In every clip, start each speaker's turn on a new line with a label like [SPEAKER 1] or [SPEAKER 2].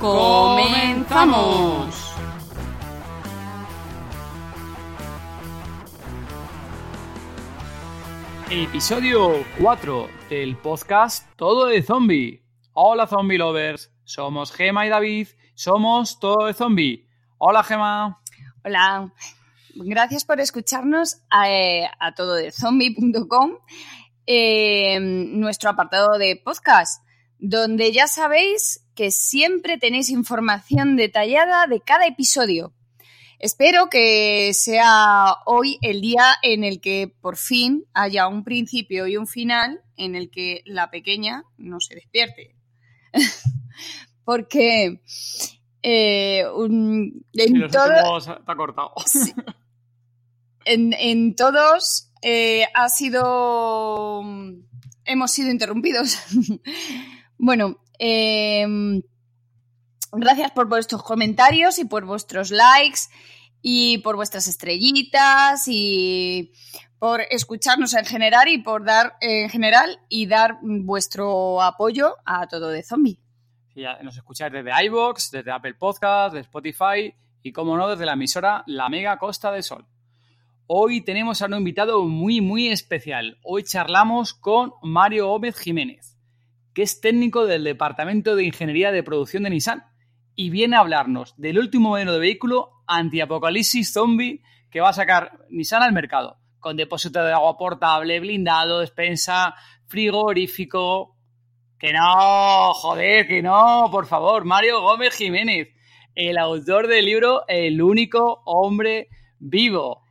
[SPEAKER 1] ¡Comenzamos!
[SPEAKER 2] Episodio 4 del podcast Todo de Zombie. Hola Zombie Lovers, somos Gema y David, somos Todo de Zombie. Hola Gema.
[SPEAKER 1] Hola, gracias por escucharnos a, eh, a tododezombie.com, eh, nuestro apartado de podcast, donde ya sabéis que siempre tenéis información detallada de cada episodio. Espero que sea hoy el día en el que por fin haya un principio y un final en el que la pequeña no se despierte. Porque eh, un, en,
[SPEAKER 2] cortado.
[SPEAKER 1] en, todos eh, ha sido. Hemos sido interrumpidos. bueno, eh, Gracias por vuestros comentarios y por vuestros likes y por vuestras estrellitas y por escucharnos en general y por dar en general y dar vuestro apoyo a todo de zombie.
[SPEAKER 2] nos escucháis desde iBox, desde Apple Podcast, de Spotify y, como no, desde la emisora La Mega Costa del Sol. Hoy tenemos a un invitado muy, muy especial. Hoy charlamos con Mario Gómez Jiménez, que es técnico del Departamento de Ingeniería de Producción de Nissan y viene a hablarnos del último modelo de vehículo anti-apocalipsis zombie que va a sacar Nissan al mercado, con depósito de agua portable, blindado, despensa, frigorífico. Que no, joder, que no, por favor, Mario Gómez Jiménez, el autor del libro El único hombre vivo.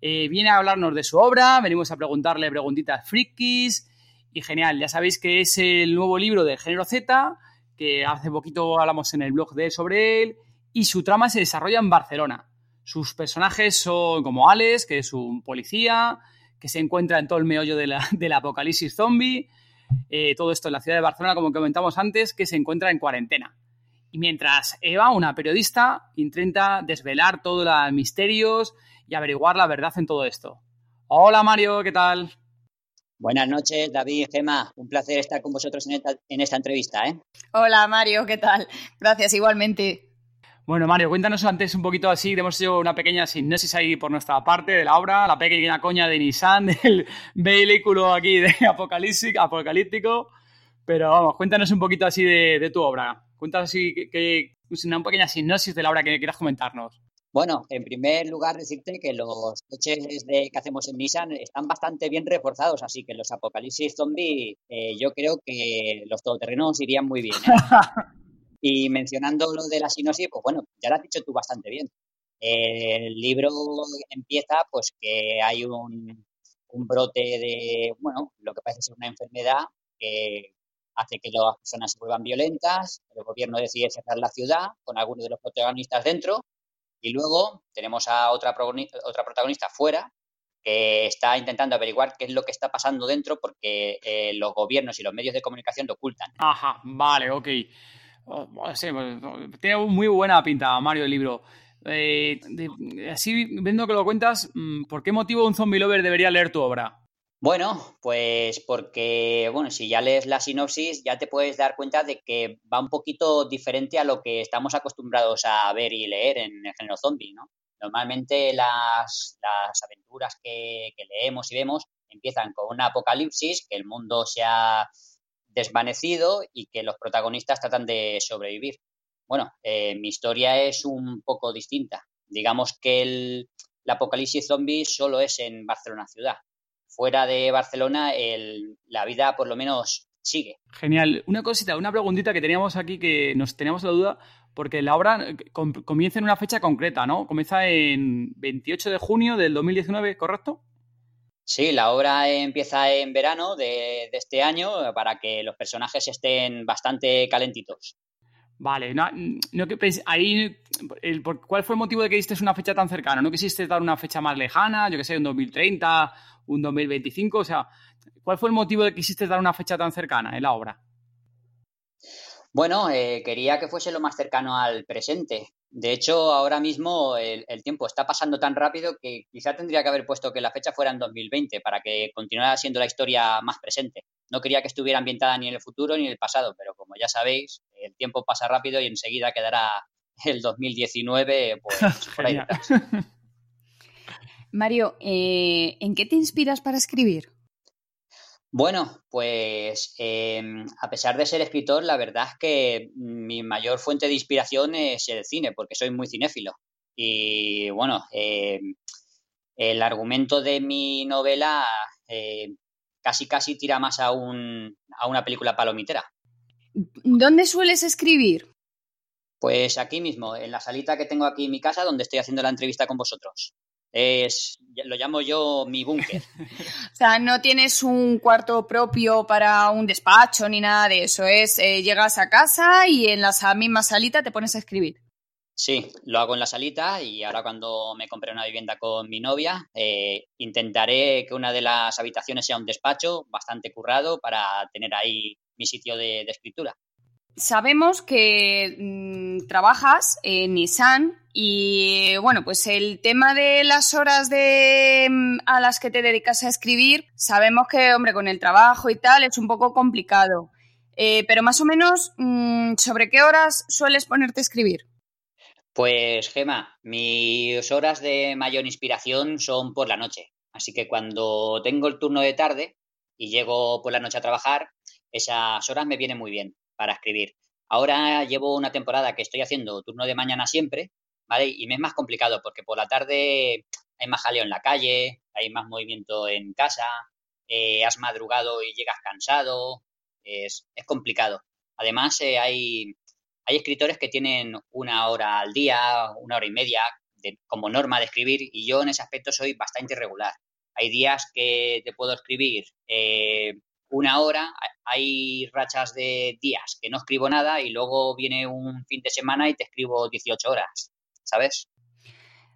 [SPEAKER 2] Eh, viene a hablarnos de su obra, venimos a preguntarle preguntitas frikis y genial, ya sabéis que es el nuevo libro de Género Z, que hace poquito hablamos en el blog de sobre él, y su trama se desarrolla en Barcelona. Sus personajes son como Alex, que es un policía, que se encuentra en todo el meollo de la, del apocalipsis zombie, eh, todo esto en la ciudad de Barcelona, como comentamos antes, que se encuentra en cuarentena. Y mientras Eva, una periodista, intenta desvelar todos los misterios y averiguar la verdad en todo esto. Hola Mario, ¿qué tal?
[SPEAKER 3] Buenas noches, David, Gema. Un placer estar con vosotros en esta, entrevista. ¿eh?
[SPEAKER 1] Hola, Mario, ¿qué tal? Gracias, igualmente.
[SPEAKER 2] Bueno, Mario, cuéntanos antes un poquito así, hemos hecho una pequeña sinopsis ahí por nuestra parte de la obra, la pequeña coña de Nissan, del vehículo aquí de apocalíptico, apocalíptico, pero vamos, cuéntanos un poquito así de, tu obra. Cuéntanos así que, una pequeña sinopsis de la obra que quieras comentarnos.
[SPEAKER 3] Bueno, en primer lugar decirte que los coches de, que hacemos en Nissan están bastante bien reforzados, así que los apocalipsis zombie eh, yo creo que los todoterrenos irían muy bien. ¿eh? y mencionando lo de la sinosis, pues bueno, ya lo has dicho tú bastante bien. el libro empieza pues que hay un, un brote de, bueno, lo que parece ser una enfermedad que hace que las personas se vuelvan violentas, el gobierno decide cerrar la ciudad con algunos de los protagonistas dentro y luego tenemos a otra, otra protagonista fuera que está intentando averiguar qué es lo que está pasando dentro porque eh, los gobiernos y los medios de comunicación lo ocultan.
[SPEAKER 2] Ajá, vale, ok. Oh, pues, tiene muy buena pinta, Mario, el libro. Eh, así, viendo que lo cuentas, mm, ¿por qué motivo un zombie lover debería leer tu obra?
[SPEAKER 3] Bueno, pues porque, bueno, si ya lees la sinopsis, ya te puedes dar cuenta de que va un poquito diferente a lo que estamos acostumbrados a ver y leer en el género zombie, ¿no? Normalmente las, aventuras que, leemos y vemos empiezan con un apocalipsis, que el mundo se ha desvanecido y que los protagonistas tratan de sobrevivir. Bueno, eh, mi historia es un poco distinta. Digamos que el apocalipsis zombie solo es en Barcelona ciudad fuera de Barcelona la vida por lo menos sigue.
[SPEAKER 2] Genial. Una cosita, una preguntita que teníamos aquí que nos teníamos la duda, porque la obra eh, comienza en una fecha concreta, ¿no? Comienza en 28 de junio del 2019, ¿correcto?
[SPEAKER 3] Sí, la obra empieza en verano de, este año para que los personajes estén bastante calentitos.
[SPEAKER 2] Vale, no, que ahí, ¿cuál fue el motivo de que diste una fecha tan cercana? ¿No quisiste dar una fecha más lejana? Yo que sé, un 2030, un 2025, o sea, ¿cuál fue el motivo de que quisiste dar una fecha tan cercana en la obra?
[SPEAKER 3] Bueno, eh, quería que fuese lo más cercano al presente. De hecho, ahora mismo el, tiempo está pasando tan rápido que quizá tendría que haber puesto que la fecha fuera en 2020 para que continuara siendo la historia más presente. No quería que estuviera ambientada ni en el futuro ni en el pasado, pero como ya sabéis, el tiempo pasa rápido y enseguida quedará el 2019 pues, por ahí
[SPEAKER 1] Mario, eh, ¿en qué te inspiras para escribir?
[SPEAKER 3] Bueno, pues em, a pesar de ser escritor, la verdad es que mi mayor fuente de inspiración es el cine, porque soy muy cinéfilo. Y bueno, em, el argumento de mi novela eh, casi casi tira más a, un, a una película palomitera.
[SPEAKER 1] ¿Dónde sueles escribir?
[SPEAKER 3] Pues aquí mismo, en la salita que tengo aquí en mi casa, donde estoy haciendo la entrevista con vosotros. Es, lo llamo yo mi búnker.
[SPEAKER 1] o sea, no tienes un cuarto propio para un despacho ni nada de eso. Es, eh, llegas a casa y en la misma salita te pones a escribir.
[SPEAKER 3] Sí, lo hago en la salita y ahora cuando me compré una vivienda con mi novia, eh, intentaré que una de las habitaciones sea un despacho bastante currado para tener ahí mi sitio de escritura
[SPEAKER 1] sabemos que mm, trabajas en Nissan y bueno, pues el tema de las horas de, mm, a las que te dedicas a escribir, sabemos que, hombre, con el trabajo y tal es un poco complicado. Eh, pero más o menos, mm, ¿sobre qué horas sueles ponerte a escribir?
[SPEAKER 3] Pues, Gema, mis horas de mayor inspiración son por la noche. Así que cuando tengo el turno de tarde y llego por la noche a trabajar, esas horas me vienen muy bien para escribir. Ahora llevo una temporada que estoy haciendo turno de mañana siempre, ¿vale? Y me es más complicado porque por la tarde hay más jaleo en la calle, hay más movimiento en casa, eh, has madrugado y llegas cansado, es, complicado. Además, eh, hay, escritores que tienen una hora al día, una hora y media como norma de escribir y yo en ese aspecto soy bastante irregular. Hay días que te puedo escribir eh, una hora, hay rachas de días que no escribo nada y luego viene un fin de semana y te escribo 18 horas, ¿sabes?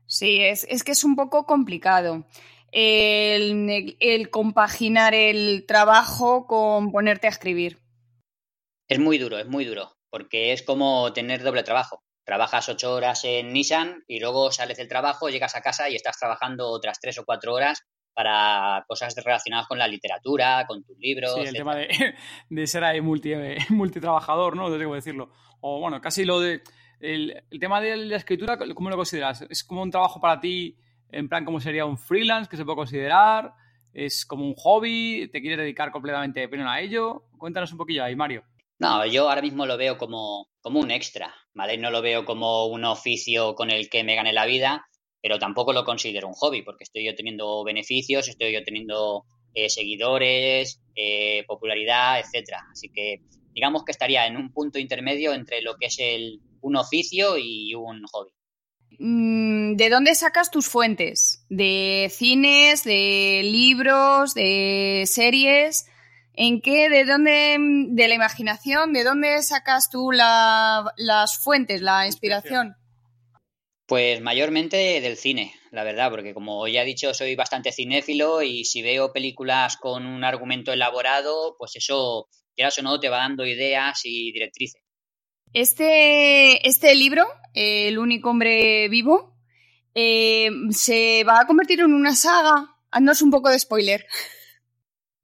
[SPEAKER 1] Sí, es, que es un poco complicado. El, compaginar el trabajo con ponerte a escribir.
[SPEAKER 3] Es muy duro, es muy duro, porque es como tener doble trabajo. Trabajas ocho horas en Nissan y luego sales del trabajo, llegas a casa y estás trabajando otras tres o cuatro horas para cosas relacionadas con la literatura, con tus libros.
[SPEAKER 2] Sí, el tema de, ser ahí multi, multitrabajador, ¿no? Tengo que decirlo. O bueno, casi lo de. El, tema de la escritura, ¿cómo lo consideras? ¿Es como un trabajo para ti, en plan, como sería un freelance que se puede considerar? ¿Es como un hobby? ¿Te quieres dedicar completamente de a ello? Cuéntanos un poquillo ahí, Mario.
[SPEAKER 3] No, yo ahora mismo lo veo como, como un extra, ¿vale? No lo veo como un oficio con el que me gane la vida, pero tampoco lo considero un hobby porque estoy obteniendo beneficios, estoy obteniendo eh, seguidores, eh, popularidad, etcétera. Así que digamos que estaría en un punto intermedio entre lo que es el, un oficio y un hobby.
[SPEAKER 1] Mm, ¿De dónde sacas tus fuentes? ¿De cines, de libros, de series? ¿En qué, de dónde, de la imaginación, de dónde sacas tú las fuentes, la inspiración?
[SPEAKER 3] Pues mayormente del cine, la verdad, porque como ya he dicho, soy bastante cinéfilo y si veo películas con un argumento elaborado, pues eso, quieras o no, te va dando ideas y directrices.
[SPEAKER 1] Este, este libro, El único hombre vivo, eh, se va a convertir en una saga. Haznos un poco de spoiler.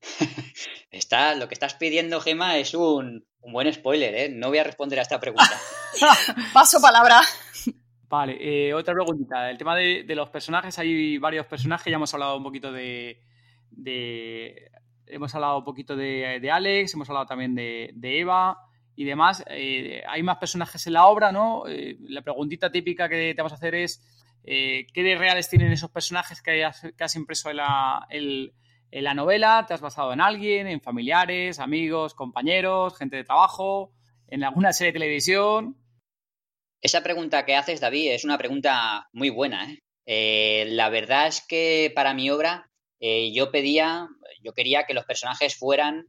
[SPEAKER 3] Está, lo que estás pidiendo, Gema, es un, un buen spoiler, ¿eh? No voy a responder a esta pregunta.
[SPEAKER 1] Paso palabra.
[SPEAKER 2] Vale, eh, otra preguntita. El tema de, los personajes, hay varios personajes, ya hemos hablado un poquito de. hemos hablado un poquito de, Alex, hemos hablado también de, Eva y demás. Eh, hay más personajes en la obra, ¿no? Eh, la preguntita típica que te vamos a hacer es: ¿qué de reales tienen esos personajes que has, impreso en la, en la novela? ¿Te has basado en alguien, en familiares, amigos, compañeros, gente de trabajo, en alguna serie de televisión?
[SPEAKER 3] Esa pregunta que haces, David, es una pregunta muy buena. ¿eh? Eh, la verdad es que para mi obra eh, yo pedía, yo quería que los personajes fueran,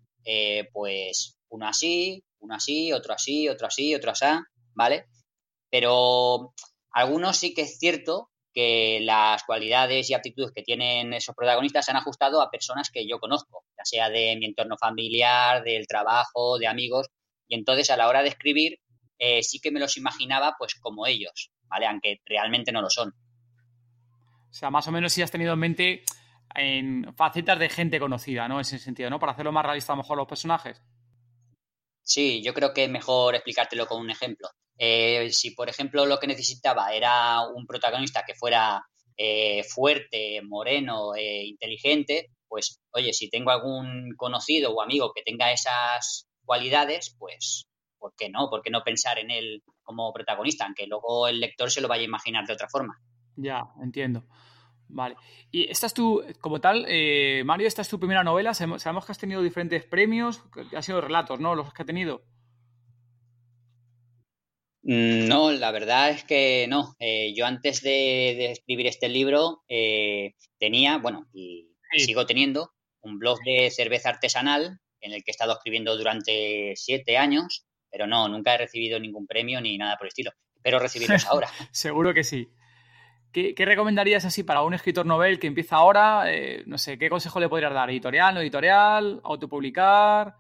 [SPEAKER 3] pues, uno así, uno así, otro así, otro así, otro así. ¿vale? Pero algunos sí que es cierto que las cualidades y aptitudes que tienen esos protagonistas se han ajustado a personas que yo conozco, ya sea de mi entorno familiar, del trabajo, de amigos, y entonces a la hora de escribir eh, sí que me los imaginaba pues como ellos, ¿vale? Aunque realmente no lo son.
[SPEAKER 2] O sea, más o menos si has tenido en mente en facetas de gente conocida, ¿no? En ese sentido, ¿no? Para hacerlo más realista a lo mejor los personajes.
[SPEAKER 3] Sí, yo creo que es mejor explicártelo con un ejemplo. Eh, si, por ejemplo, lo que necesitaba era un protagonista que fuera eh, fuerte, moreno, eh, inteligente, pues, oye, si tengo algún conocido o amigo que tenga esas cualidades, pues, ¿por qué no? ¿Por qué no pensar en él como protagonista? Aunque luego el lector se lo vaya a imaginar de otra forma.
[SPEAKER 2] Ya, entiendo. Vale. Y esta es tu, como tal, Mario, esta es tu primera novela. Sabemos que has tenido diferentes premios, que han sido relatos, ¿no? Los que has tenido.
[SPEAKER 3] Mm, no, la verdad es que no. Eh, yo antes de, escribir este libro eh, tenía, bueno, y sigo teniendo, un blog de cerveza artesanal en el que he estado escribiendo durante siete años, pero no, nunca he recibido ningún premio ni nada por el estilo. Espero recibirlos ahora.
[SPEAKER 2] Seguro que sí. ¿Qué, recomendarías así para un escritor novel que empieza ahora? Eh, no sé, ¿qué consejo le podrías dar? ¿Editorial, no editorial? ¿Autopublicar?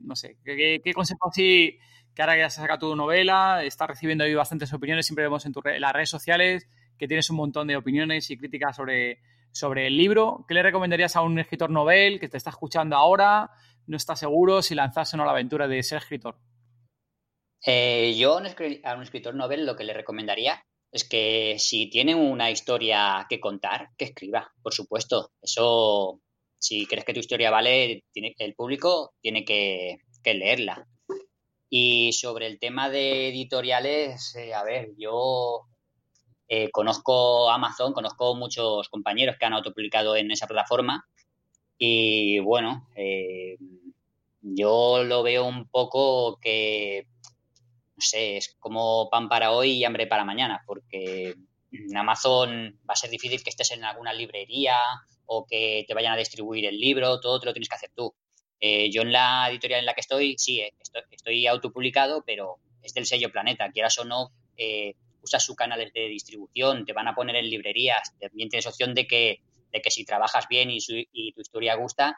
[SPEAKER 2] no sé, ¿qué, qué consejo así que ahora que ya se saca tu novela, estás recibiendo ahí bastantes opiniones, siempre vemos en, las redes sociales que tienes un montón de opiniones y críticas sobre, sobre el libro. ¿Qué le recomendarías a un escritor novel que te está escuchando ahora, no está seguro si lanzarse o no la aventura de ser escritor?
[SPEAKER 3] Eh, yo a un escritor novel lo que le recomendaría es que si tiene una historia que contar, que escriba, por supuesto. Eso, si crees que tu historia vale, el público tiene que leerla. Y sobre el tema de editoriales, eh, a ver, yo eh, conozco Amazon, conozco muchos compañeros que han autopublicado en esa plataforma y bueno, yo lo veo un poco que, sé, es como pan para hoy y hambre para mañana, porque en Amazon va a ser difícil que estés en alguna librería o que te vayan a distribuir el libro, todo te lo tienes que hacer tú. Eh, yo en la editorial en la que estoy, sí, eh, estoy, autopublicado, pero es del sello Planeta. Quieras o no, eh, usas sus canales de distribución, te van a poner en librerías. También tienes opción de que, de que si trabajas bien y, tu historia gusta,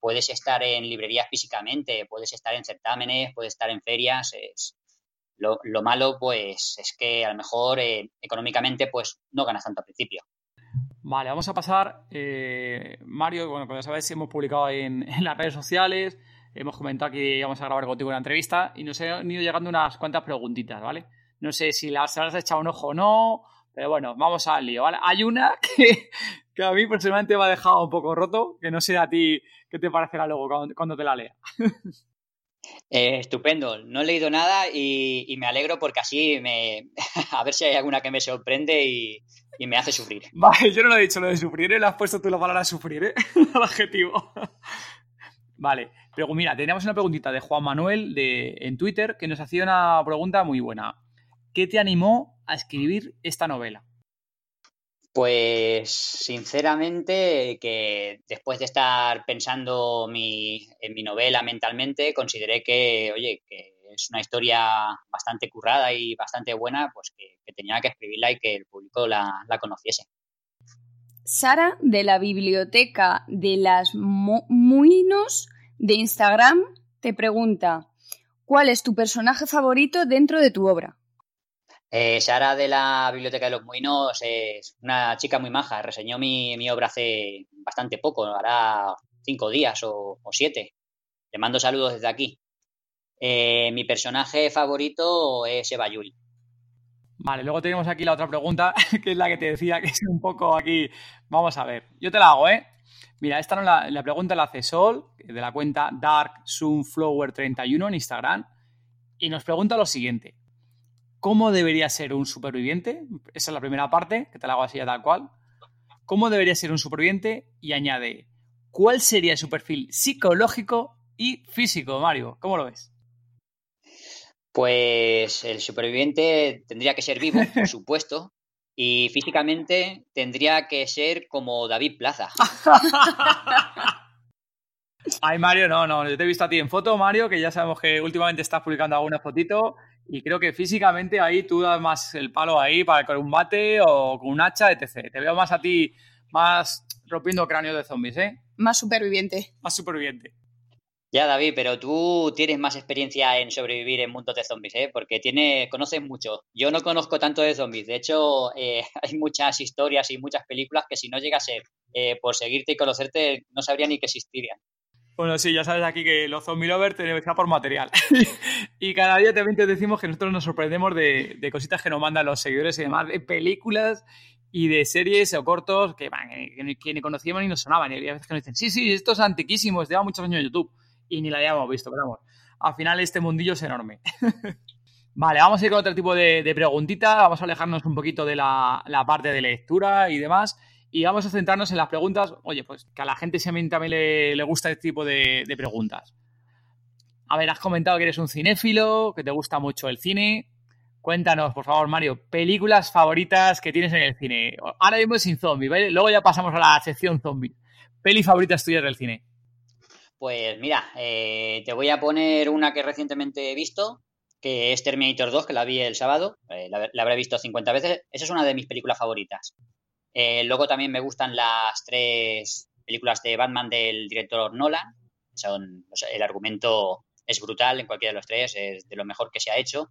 [SPEAKER 3] puedes estar en librerías físicamente, puedes estar en certámenes, puedes estar en ferias. Lo, lo, malo, pues, es que a lo mejor económicamente, pues, no ganas tanto al principio.
[SPEAKER 2] Vale, vamos a pasar. Eh, Mario, bueno, como ya sabéis, hemos publicado en, las redes sociales, hemos comentado que íbamos a grabar contigo una entrevista y nos han ido llegando unas cuantas preguntitas, ¿vale? No sé si las has echado un ojo o no, pero bueno, vamos al lío, ¿vale? Hay una que, a mí personalmente me ha dejado un poco roto, que no sé a ti qué te parecerá luego cuando, te la lea.
[SPEAKER 3] Eh, estupendo, no he leído nada y, me alegro porque así me a ver si hay alguna que me sorprende y, me hace sufrir.
[SPEAKER 2] Vale, yo no lo he dicho lo de sufrir, ¿eh? le has puesto tú la palabra sufrir, ¿eh? Adjetivo. vale, pero mira, teníamos una preguntita de Juan Manuel de, en Twitter que nos hacía una pregunta muy buena. ¿Qué te animó a escribir esta novela?
[SPEAKER 3] Pues sinceramente que después de estar pensando mi, en mi novela mentalmente, consideré que, oye, que es una historia bastante currada y bastante buena, pues que, tenía que escribirla y que el público la, conociese.
[SPEAKER 1] Sara, de la biblioteca de las Muinos de Instagram, te pregunta, ¿cuál es tu personaje favorito dentro de tu obra?
[SPEAKER 3] Eh, Sara de la Biblioteca de los Muinos es una chica muy maja. Reseñó mi, obra hace bastante poco, hará cinco días o, siete. Le mando saludos desde aquí. Eh, mi personaje favorito es Eva Yuli.
[SPEAKER 2] Vale, luego tenemos aquí la otra pregunta, que es la que te decía, que es un poco aquí. Vamos a ver, yo te la hago, ¿eh? Mira, esta no la, la pregunta la hace Sol, de la cuenta DarkSunflower31 en Instagram, y nos pregunta lo siguiente: ¿Cómo debería ser un superviviente? Esa es la primera parte, que te la hago así ya tal cual. ¿Cómo debería ser un superviviente? Y añade: ¿Cuál sería su perfil psicológico y físico, Mario? ¿Cómo lo ves?
[SPEAKER 3] Pues el superviviente tendría que ser vivo, por supuesto, y físicamente tendría que ser como David Plaza.
[SPEAKER 2] Ay, Mario, no, no, yo te he visto a ti en foto, Mario, que ya sabemos que últimamente estás publicando algunas fotitos, Y creo que físicamente ahí tú das más el palo ahí para con un bate o con un hacha, etc. Te veo más a ti, más rompiendo cráneos de zombies, ¿eh?
[SPEAKER 1] Más superviviente.
[SPEAKER 2] Más superviviente.
[SPEAKER 3] Ya, David, pero tú tienes más experiencia en sobrevivir en mundos de zombies, ¿eh? Porque tiene, conoces mucho. Yo no conozco tanto de zombies. De hecho, eh, hay muchas historias y muchas películas que si no llegase eh, por seguirte y conocerte, no sabría ni que existirían.
[SPEAKER 2] Bueno, sí, ya sabes aquí que los zombie lovers tenemos que por material. y cada día también te decimos que nosotros nos sorprendemos de, cositas que nos mandan los seguidores y demás, de películas y de series o cortos que, que, ni conocíamos ni nos sonaban. Y a veces que nos dicen, sí, sí, esto es antiquísimo, lleva muchos años en YouTube y ni la habíamos visto, pero vamos, al final este mundillo es enorme. vale, vamos a ir con otro tipo de, de preguntita, vamos a alejarnos un poquito de la, parte de lectura y demás, y vamos a centrarnos en las preguntas, oye, pues que a la gente también, también le, gusta este tipo de, preguntas. A ver, has comentado que eres un cinéfilo, que te gusta mucho el cine. Cuéntanos, por favor, Mario, películas favoritas que tienes en el cine. Ahora mismo sin zombies, ¿vale? Luego ya pasamos a la sección zombie. Peli favoritas tuyas del cine.
[SPEAKER 3] Pues mira, eh, te voy a poner una que recientemente he visto, que es Terminator 2, que la vi el sábado, eh, la, habré visto 50 veces. Esa es una de mis películas favoritas. Eh, luego también me gustan las tres películas de Batman del director Nolan. Son, el argumento es brutal en cualquiera de los tres, es de lo mejor que se ha hecho.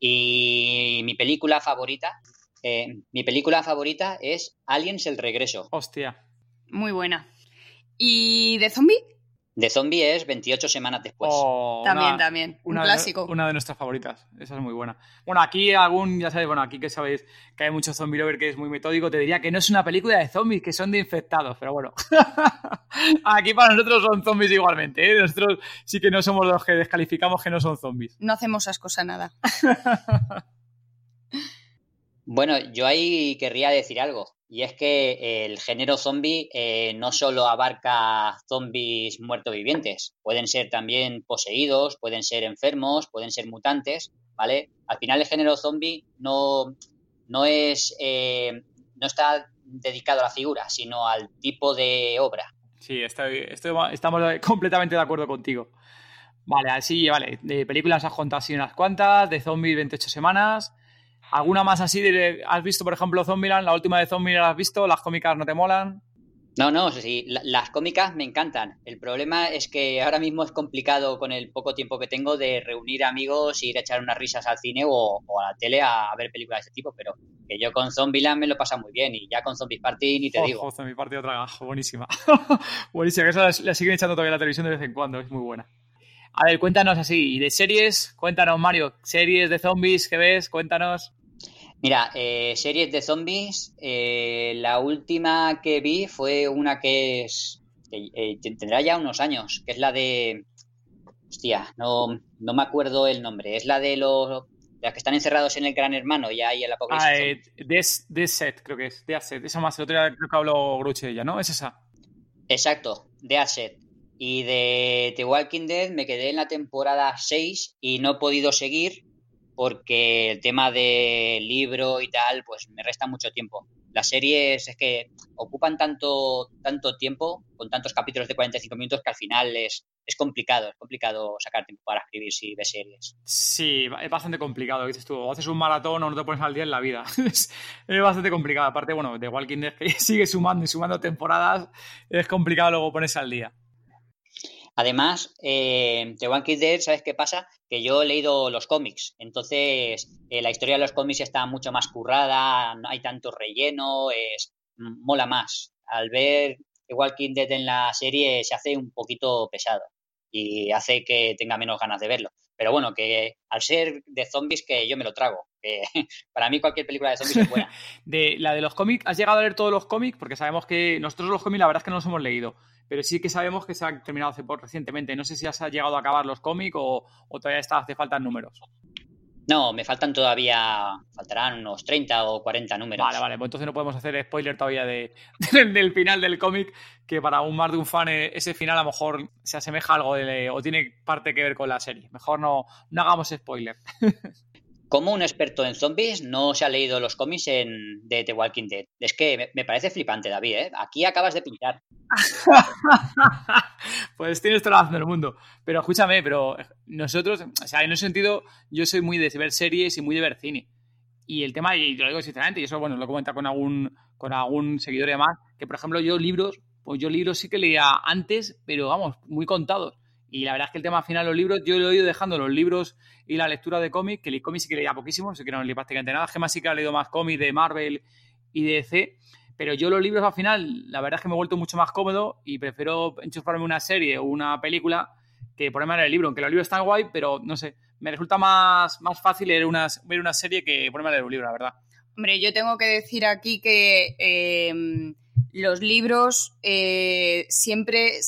[SPEAKER 3] Y mi película favorita, mi película favorita es Aliens el regreso.
[SPEAKER 2] Hostia.
[SPEAKER 1] Muy buena. ¿Y de zombie?
[SPEAKER 3] De zombie es 28 semanas después.
[SPEAKER 1] Oh, también, también. Un clásico.
[SPEAKER 2] una de nuestras favoritas. Esa es muy buena. Bueno, aquí algún, ya sabéis, bueno, aquí que sabéis que hay mucho zombie lover que es muy metódico, te diría que no es una película de zombies, que son de infectados, pero bueno. aquí para nosotros son zombies igualmente, ¿eh? Nosotros sí que no somos los que descalificamos que no son zombies.
[SPEAKER 1] No hacemos ascos a nada.
[SPEAKER 3] bueno, yo ahí querría decir algo. Y es que el género zombie eh, no solo abarca zombies muertos vivientes, pueden ser también poseídos, pueden ser enfermos, pueden ser mutantes, ¿vale? Al final el género zombie no, no es eh, no está dedicado a la figura, sino al tipo de obra.
[SPEAKER 2] Sí, estoy, estamos completamente de acuerdo contigo. Vale, así, vale. De películas has contado así unas cuantas, de zombies 28 semanas. ¿Alguna más así? De, ¿Has visto, por ejemplo, Zombieland? ¿La última de Zombieland has visto? ¿Las cómicas no te molan?
[SPEAKER 3] No, no, sí, las cómicas me encantan. El problema es que ahora mismo es complicado con el poco tiempo que tengo de reunir amigos, ir a echar unas risas al cine o, a la tele a, ver películas de ese tipo, pero que yo con Zombieland me lo pasa muy bien y ya con Zombie Party ni te digo.
[SPEAKER 2] Zombie Party otra buenísima. buenísima, que eso la, siguen echando todavía en la televisión de vez en cuando, es muy buena. A ver, cuéntanos así, ¿y de series? Cuéntanos, Mario, series de zombies que ves, cuéntanos.
[SPEAKER 3] Mira, eh, series de zombies, eh, la última que vi fue una que es, eh, tendrá ya unos años, que es la de, hostia, no, no me acuerdo el nombre, es la de los, las que están encerrados en el Gran Hermano y ahí el apocalipsis.
[SPEAKER 2] Ah, eh, Set, creo que es, The Asset, esa más, el otro día creo que habló Gruche ella, ¿no? Es esa.
[SPEAKER 3] Exacto, The Asset. Y de The Walking Dead me quedé en la temporada 6 y no he podido seguir porque el tema del libro y tal, pues me resta mucho tiempo. Las series es que ocupan tanto, tanto tiempo, con tantos capítulos de 45 minutos, que al final es, es complicado, es complicado sacar tiempo para escribir si ves series.
[SPEAKER 2] Sí, es bastante complicado, dices tú, haces un maratón o no te pones al día en la vida. es, bastante complicado. Aparte, bueno, de Walking Dead que sigue sumando y sumando temporadas, es complicado luego ponerse al día.
[SPEAKER 3] Además, eh, The One Dead, ¿sabes qué pasa? Que yo he leído los cómics, entonces eh, la historia de los cómics está mucho más currada, no hay tanto relleno, es, mola más. Al ver The Walking Dead en la serie se hace un poquito pesado y hace que tenga menos ganas de verlo. Pero bueno, que al ser de zombies que yo me lo trago. Para mí cualquier película de zombies es buena.
[SPEAKER 2] de la de los cómics, ¿has llegado a leer todos los cómics? Porque sabemos que nosotros los cómics la verdad es que no los hemos leído pero sí que sabemos que se ha terminado hace poco recientemente. No sé si has llegado a acabar los cómics o, todavía está, hace falta números.
[SPEAKER 3] No, me faltan todavía, faltarán unos 30 o 40 números.
[SPEAKER 2] Vale, vale, pues entonces no podemos hacer spoiler todavía de, del final del cómic, que para un más de un fan eh, ese final a lo mejor se asemeja algo o tiene parte que ver con la serie. Mejor no, no hagamos spoiler.
[SPEAKER 3] como un experto en zombies no se ha leído los cómics en, de The Walking Dead? Es que me, parece flipante, David, ¿eh? Aquí acabas de pintar.
[SPEAKER 2] pues tienes toda la razón del mundo. Pero escúchame, pero nosotros, o sea, en ese sentido, yo soy muy de ver series y muy de ver cine. Y el tema, y lo digo sinceramente, y eso, bueno, lo comenta con algún, con algún seguidor de más, que por ejemplo yo libros, pues yo libros sí que leía antes, pero vamos, muy contados. Y la verdad es que el tema final, los libros, yo lo he ido dejando los libros y la lectura de cómics, que el cómics sí que leía poquísimo, no que no leí prácticamente nada. Gemma sí que ha leído más cómics de Marvel y de DC, pero yo los libros al final, la verdad es que me he vuelto mucho más cómodo y prefiero enchufarme una serie o una película que ponerme en el libro, aunque los libros están guay, pero no sé, me resulta más, más fácil leer una, ver una serie que ponerme a leer un libro, la verdad.
[SPEAKER 1] Hombre, yo tengo que decir aquí que eh, los libros eh, siempre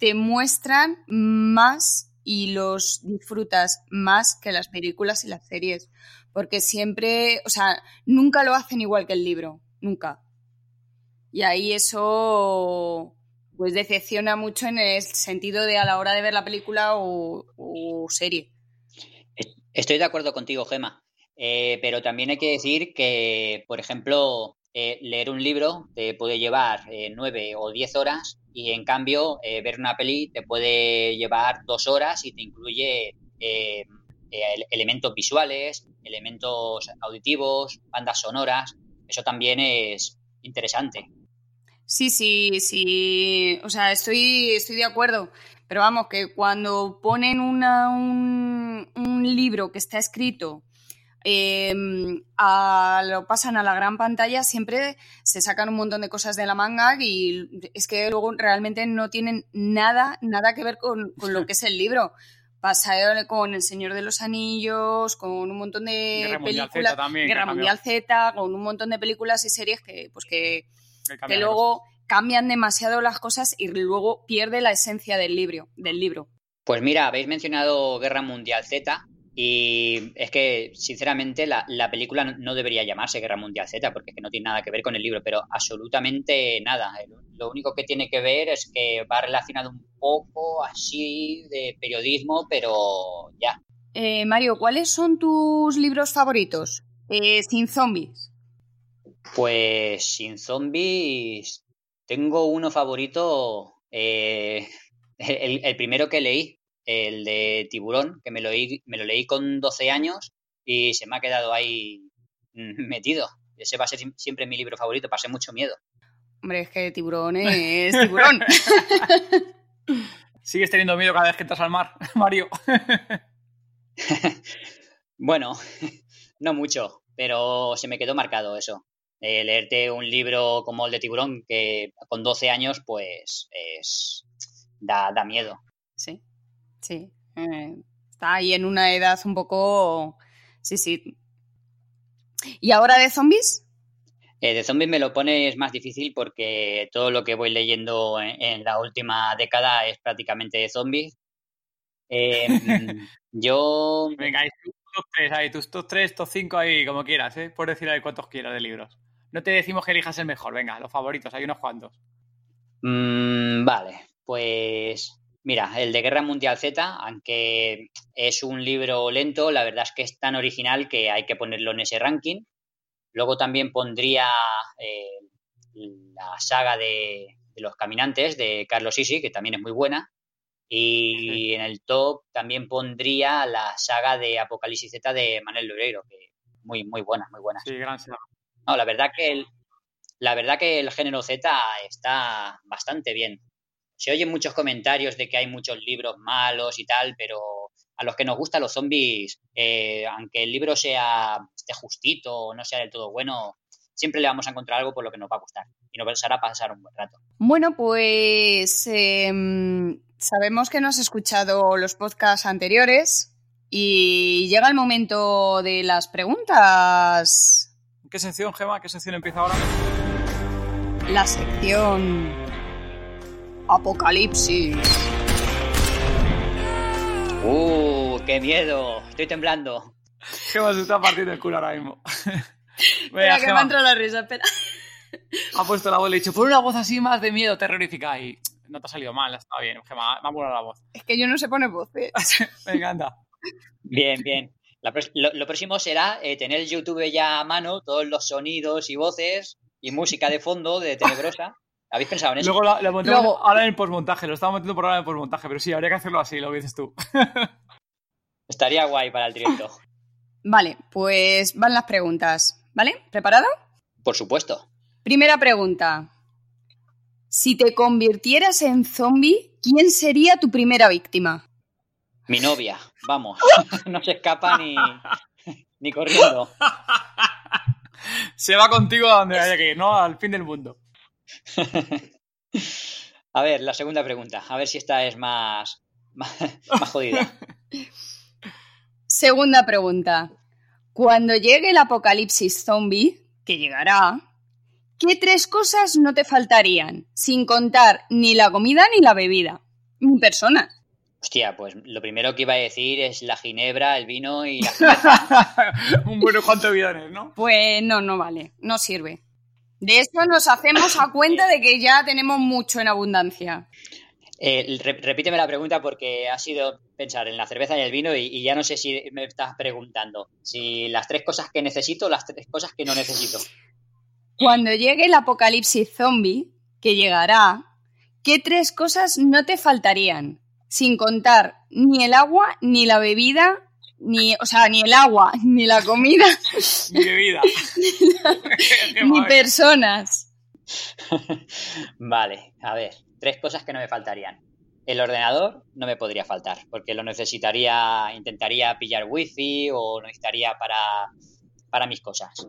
[SPEAKER 1] te muestran más y los disfrutas más que las películas y las series. Porque siempre, o sea, nunca lo hacen igual que el libro, nunca. Y ahí eso pues decepciona mucho en el sentido de a la hora de ver la película o, serie.
[SPEAKER 3] Estoy de acuerdo contigo, Gema. Eh, pero también hay que decir que, por ejemplo, eh, leer un libro te puede llevar eh, nueve o diez horas y en cambio eh, ver una peli te puede llevar dos horas y te incluye elementos visuales, elementos auditivos, bandas sonoras. Eso también es interesante.
[SPEAKER 1] Sí, sí, sí. O sea, estoy, estoy de acuerdo. Pero vamos, que cuando ponen una, un, un libro que está escrito Em, lo pasan a la gran pantalla, siempre se sacan un montón de cosas de la manga y es que luego realmente no tienen nada, nada que ver con, lo que es el libro. Pasa con El Señor de los Anillos, con un montón de películas, Guerra Mundial Z, con un montón de películas y series que, pues que, que luego cambian demasiado las cosas y luego pierde la esencia del libro, del libro.
[SPEAKER 3] Pues mira, habéis mencionado Guerra Mundial Z y es que, sinceramente, la, película no debería llamarse Guerra Mundial Z, porque es que no tiene nada que ver con el libro, pero absolutamente nada. Lo único que tiene que ver es que va relacionado un poco así de periodismo, pero ya.
[SPEAKER 1] Eh, Mario, ¿cuáles son tus libros favoritos? Eh, sin zombies.
[SPEAKER 3] Pues sin zombies tengo uno favorito, eh, el primero que leí, el de Tiburón, que me lo, me lo leí con 12 años y se me ha quedado ahí metido. Ese va a ser siempre mi libro favorito, pasé mucho miedo.
[SPEAKER 1] Hombre, es que Tiburón es Tiburón.
[SPEAKER 2] ¿Sigues teniendo miedo cada vez que entras al mar, Mario?
[SPEAKER 3] bueno, no mucho, pero se me quedó marcado eso. leerte un libro como el de Tiburón, que con 12 años, pues es, da, da miedo.
[SPEAKER 1] Sí. Sí, eh, está ahí en una edad un poco... Sí, sí. ¿Y ahora de zombies?
[SPEAKER 3] Eh, de zombies me lo pones más difícil porque todo lo que voy leyendo en, la última década es prácticamente de zombies. Em, yo...
[SPEAKER 2] Venga, hay tus 3, hay tus top 3, top 5 ahí, como quieras, ¿eh? Por decir ahí cuántos quieras de libros. No te decimos que elijas el mejor, venga, los favoritos, hay unos cuantos.
[SPEAKER 3] Mm, vale, pues Mira, el de Guerra Mundial Z, aunque es un libro lento, la verdad es que es tan original que hay que ponerlo en ese ranking. Luego también pondría eh, la saga de, los caminantes de Carlos Isi, que también es muy buena. Y en el top también pondría la saga de Apocalipsis Z de Manuel Loureiro, que muy, muy buena, muy buena.
[SPEAKER 2] Sí, gran saga.
[SPEAKER 3] No, la verdad que el, la verdad que el género Z está bastante bien se oyen muchos comentarios de que hay muchos libros malos y tal, pero a los que nos gustan los zombies, eh, aunque el libro sea esté justito o no sea del todo bueno, siempre le vamos a encontrar algo por lo que nos va a gustar y nos hará pasar un buen rato.
[SPEAKER 1] Bueno, pues em, sabemos que no has escuchado los podcasts anteriores y llega el momento de las preguntas.
[SPEAKER 2] ¿Qué sección, Gema? ¿Qué sección empieza ahora?
[SPEAKER 1] La sección Apocalipsis.
[SPEAKER 3] ¡Uh! ¡Qué miedo! Estoy temblando.
[SPEAKER 2] Gema se está partiendo el culo ahora mismo.
[SPEAKER 1] espera, que me ha entrado la risa, espera.
[SPEAKER 2] Ha puesto la voz, le he dicho, pon una voz así más de miedo terrorífica y no te ha salido mal, está bien, me ha la voz.
[SPEAKER 1] Es que yo no sé poner voces.
[SPEAKER 2] Venga, anda.
[SPEAKER 3] Bien, bien. lo, próximo será eh, tener YouTube ya a mano, todos los sonidos y voces y música de fondo de Tenebrosa. ¿Habéis pensado en eso?
[SPEAKER 2] Luego lo, montamos ahora en el postmontaje, lo estamos metiendo por ahora en el postmontaje, pero sí, habría que hacerlo así, lo dices tú.
[SPEAKER 3] Estaría guay para el directo.
[SPEAKER 1] Vale, pues van las preguntas, ¿vale? ¿Preparado?
[SPEAKER 3] Por supuesto.
[SPEAKER 1] Primera pregunta. Si te convirtieras en zombie, ¿quién sería tu primera víctima?
[SPEAKER 3] Mi novia, vamos. No se escapa ni, ni corriendo.
[SPEAKER 2] Se va contigo a donde haya que ir, ¿no? Al fin del mundo.
[SPEAKER 3] A ver, la segunda pregunta. A ver si esta es más, más, jodida.
[SPEAKER 1] Segunda pregunta. Cuando llegue el apocalipsis zombie, que llegará, ¿qué tres cosas no te faltarían? Sin contar ni la comida ni la bebida. Ni personas.
[SPEAKER 3] Hostia, pues lo primero que iba a decir es la ginebra, el vino y la
[SPEAKER 2] Un bueno cuanto bidones, ¿no?
[SPEAKER 1] Pues no, no vale, no sirve. De esto nos hacemos a cuenta de que ya tenemos mucho en abundancia.
[SPEAKER 3] Eh, repíteme la pregunta porque ha sido pensar en la cerveza y el vino y, ya no sé si me estás preguntando si las tres cosas que necesito o las tres cosas que no necesito.
[SPEAKER 1] Cuando llegue el apocalipsis zombie, que llegará, ¿qué tres cosas no te faltarían? Sin contar ni el agua, ni la bebida, ni, o sea, ni el agua, ni la comida.
[SPEAKER 2] ni bebida.
[SPEAKER 1] ni personas.
[SPEAKER 3] vale, a ver, tres cosas que no me faltarían. El ordenador no me podría faltar, porque lo necesitaría, intentaría pillar wifi o necesitaría para, para mis cosas.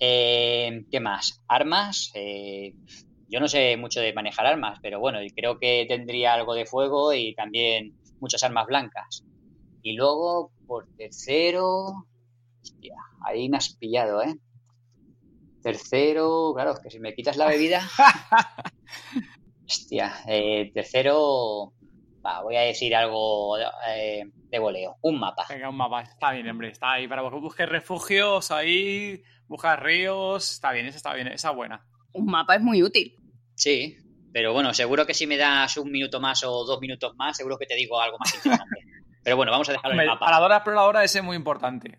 [SPEAKER 3] Eh, ¿Qué más? Armas. Eh, yo no sé mucho de manejar armas, pero bueno, creo que tendría algo de fuego y también muchas armas blancas. Y luego, por tercero, hostia, ahí me has pillado, ¿eh? Tercero, claro, que si me quitas la bebida. hostia, eh, tercero, voy a decir algo eh, de voleo. Un mapa.
[SPEAKER 2] Venga, un mapa. Está bien, hombre. Está ahí para que busques refugios, ahí, buscar ríos. Está bien, esa está bien, esa buena.
[SPEAKER 1] Un mapa es muy útil.
[SPEAKER 3] Sí, pero bueno, seguro que si me das un minuto más o dos minutos más, seguro que te digo algo más interesante. Pero bueno, vamos a dejarlo en el mapa.
[SPEAKER 2] Para Dora Exploradora ese es muy importante.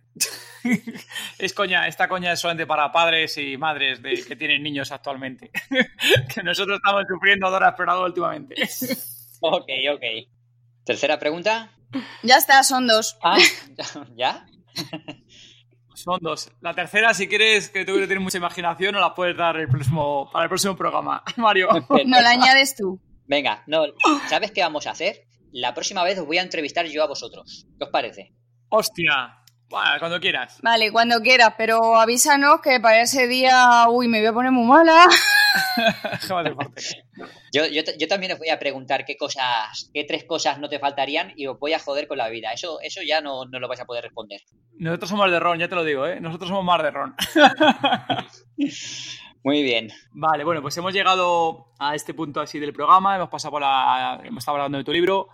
[SPEAKER 2] es coña, esta coña es solamente para padres y madres de, que tienen niños actualmente. que nosotros estamos sufriendo Dora Exploradora últimamente.
[SPEAKER 3] ok, ok. Tercera pregunta.
[SPEAKER 1] Ya está, son dos.
[SPEAKER 3] Ah, ¿ya?
[SPEAKER 2] Son dos. La tercera, si quieres que tú tienes mucha imaginación, no la puedes dar el próximo, para el próximo programa. Mario.
[SPEAKER 1] No la añades tú.
[SPEAKER 3] Venga, no. ¿Sabes qué vamos a hacer? La próxima vez os voy a entrevistar yo a vosotros. ¿Qué os parece?
[SPEAKER 2] Hostia. Bueno, cuando quieras.
[SPEAKER 1] Vale, cuando quieras, pero avísanos que para ese día, uy, me voy a poner muy mala.
[SPEAKER 3] yo, yo, yo, también os voy a preguntar qué cosas, qué tres cosas no te faltarían y os voy a joder con la vida. Eso, eso ya no, no lo vais a poder responder.
[SPEAKER 2] Nosotros somos de Ron, ya te lo digo, ¿eh? Nosotros somos más de Ron.
[SPEAKER 3] Muy bien.
[SPEAKER 2] Vale, bueno, pues hemos llegado a este punto así del programa, hemos pasado por la... hemos estado hablando de tu libro,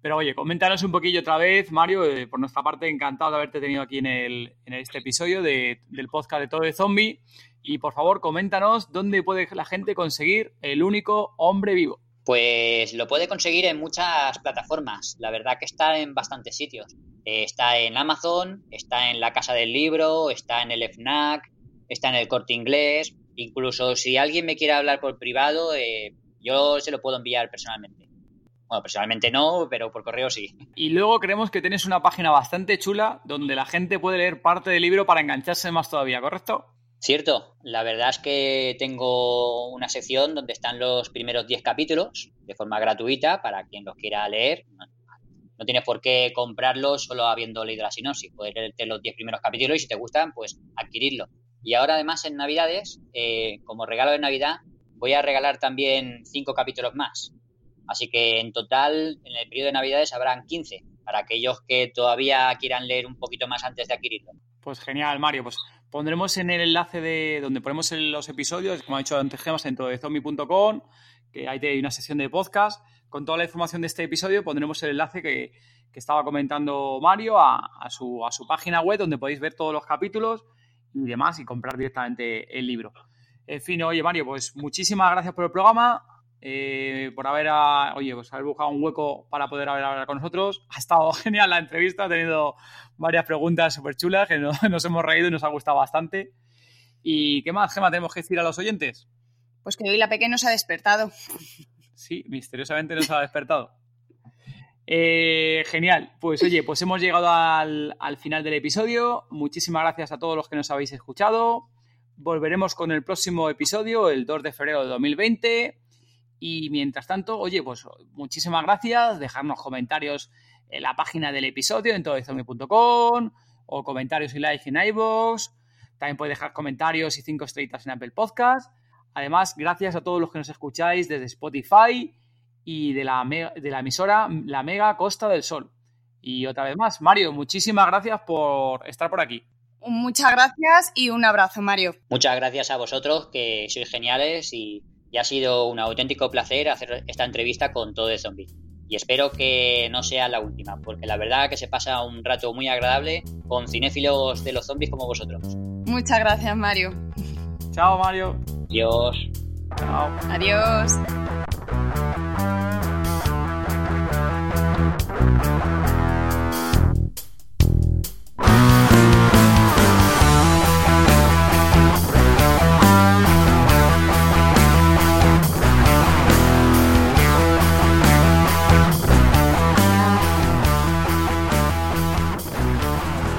[SPEAKER 2] pero oye, coméntanos un poquillo otra vez, Mario, eh, por nuestra parte, encantado de haberte tenido aquí en, el, en este episodio de, del podcast de Todo de Zombie, y por favor, coméntanos dónde puede la gente conseguir el único hombre vivo.
[SPEAKER 3] Pues lo puede conseguir en muchas plataformas, la verdad que está en bastantes sitios. Eh, está en Amazon, está en la Casa del Libro, está en el FNAC, está en el Corte Inglés, Incluso si alguien me quiere hablar por privado, eh, yo se lo puedo enviar personalmente. Bueno, personalmente no, pero por correo sí.
[SPEAKER 2] Y luego creemos que tienes una página bastante chula donde la gente puede leer parte del libro para engancharse más todavía, ¿correcto?
[SPEAKER 3] Cierto, la verdad es que tengo una sección donde están los primeros 10 capítulos de forma gratuita para quien los quiera leer. No tienes por qué comprarlo solo habiendo leído la sinopsis. Puedes leerte los 10 primeros capítulos y si te gustan, pues adquirirlo. Y ahora además en Navidades, eh, como regalo de Navidad, voy a regalar también cinco capítulos más. Así que en total, en el periodo de Navidades habrán 15 para aquellos que todavía quieran leer un poquito más antes de adquirirlo.
[SPEAKER 2] Pues genial, Mario. Pues pondremos en el enlace de donde ponemos los episodios, como ha dicho antes Gemas, en zombie.com, que ahí hay una sesión de podcast. Con toda la información de este episodio pondremos el enlace que, estaba comentando Mario a su página web, donde podéis ver todos los capítulos y demás y comprar directamente el libro. En fin, oye Mario, pues muchísimas gracias por el programa. eh, por haber, a, oye, pues haber buscado un hueco para poder hablar con nosotros. Ha estado genial la entrevista, ha tenido varias preguntas súper chulas que nos, nos hemos reído y nos ha gustado bastante. ¿Y qué más, Gema, tenemos que decir a los oyentes?
[SPEAKER 1] Pues que hoy la pequeña nos ha despertado.
[SPEAKER 2] Sí, misteriosamente nos ha despertado. Eh, genial. Pues oye, pues hemos llegado al, al, final del episodio. Muchísimas gracias a todos los que nos habéis escuchado. Volveremos con el próximo episodio, el 2 de febrero de 2020. Y mientras tanto, oye, pues muchísimas gracias. Dejarnos comentarios en la página del episodio en todoezombie.com o comentarios y likes en iVoox. También podéis dejar comentarios y cinco estrellitas en Apple Podcast. Además, gracias a todos los que nos escucháis desde Spotify y de la, de la emisora La Mega Costa del Sol. Y otra vez más, Mario, muchísimas gracias por estar por aquí.
[SPEAKER 1] Muchas gracias y un abrazo, Mario.
[SPEAKER 3] Muchas gracias a vosotros, que sois geniales y, y ha sido un auténtico placer hacer esta entrevista con todo de zombie. Y espero que no sea la última, porque la verdad que se pasa un rato muy agradable con cinéfilos de los zombies como vosotros.
[SPEAKER 1] Muchas gracias, Mario.
[SPEAKER 2] Chao, Mario.
[SPEAKER 3] Adiós.
[SPEAKER 2] Chao.
[SPEAKER 1] Adiós.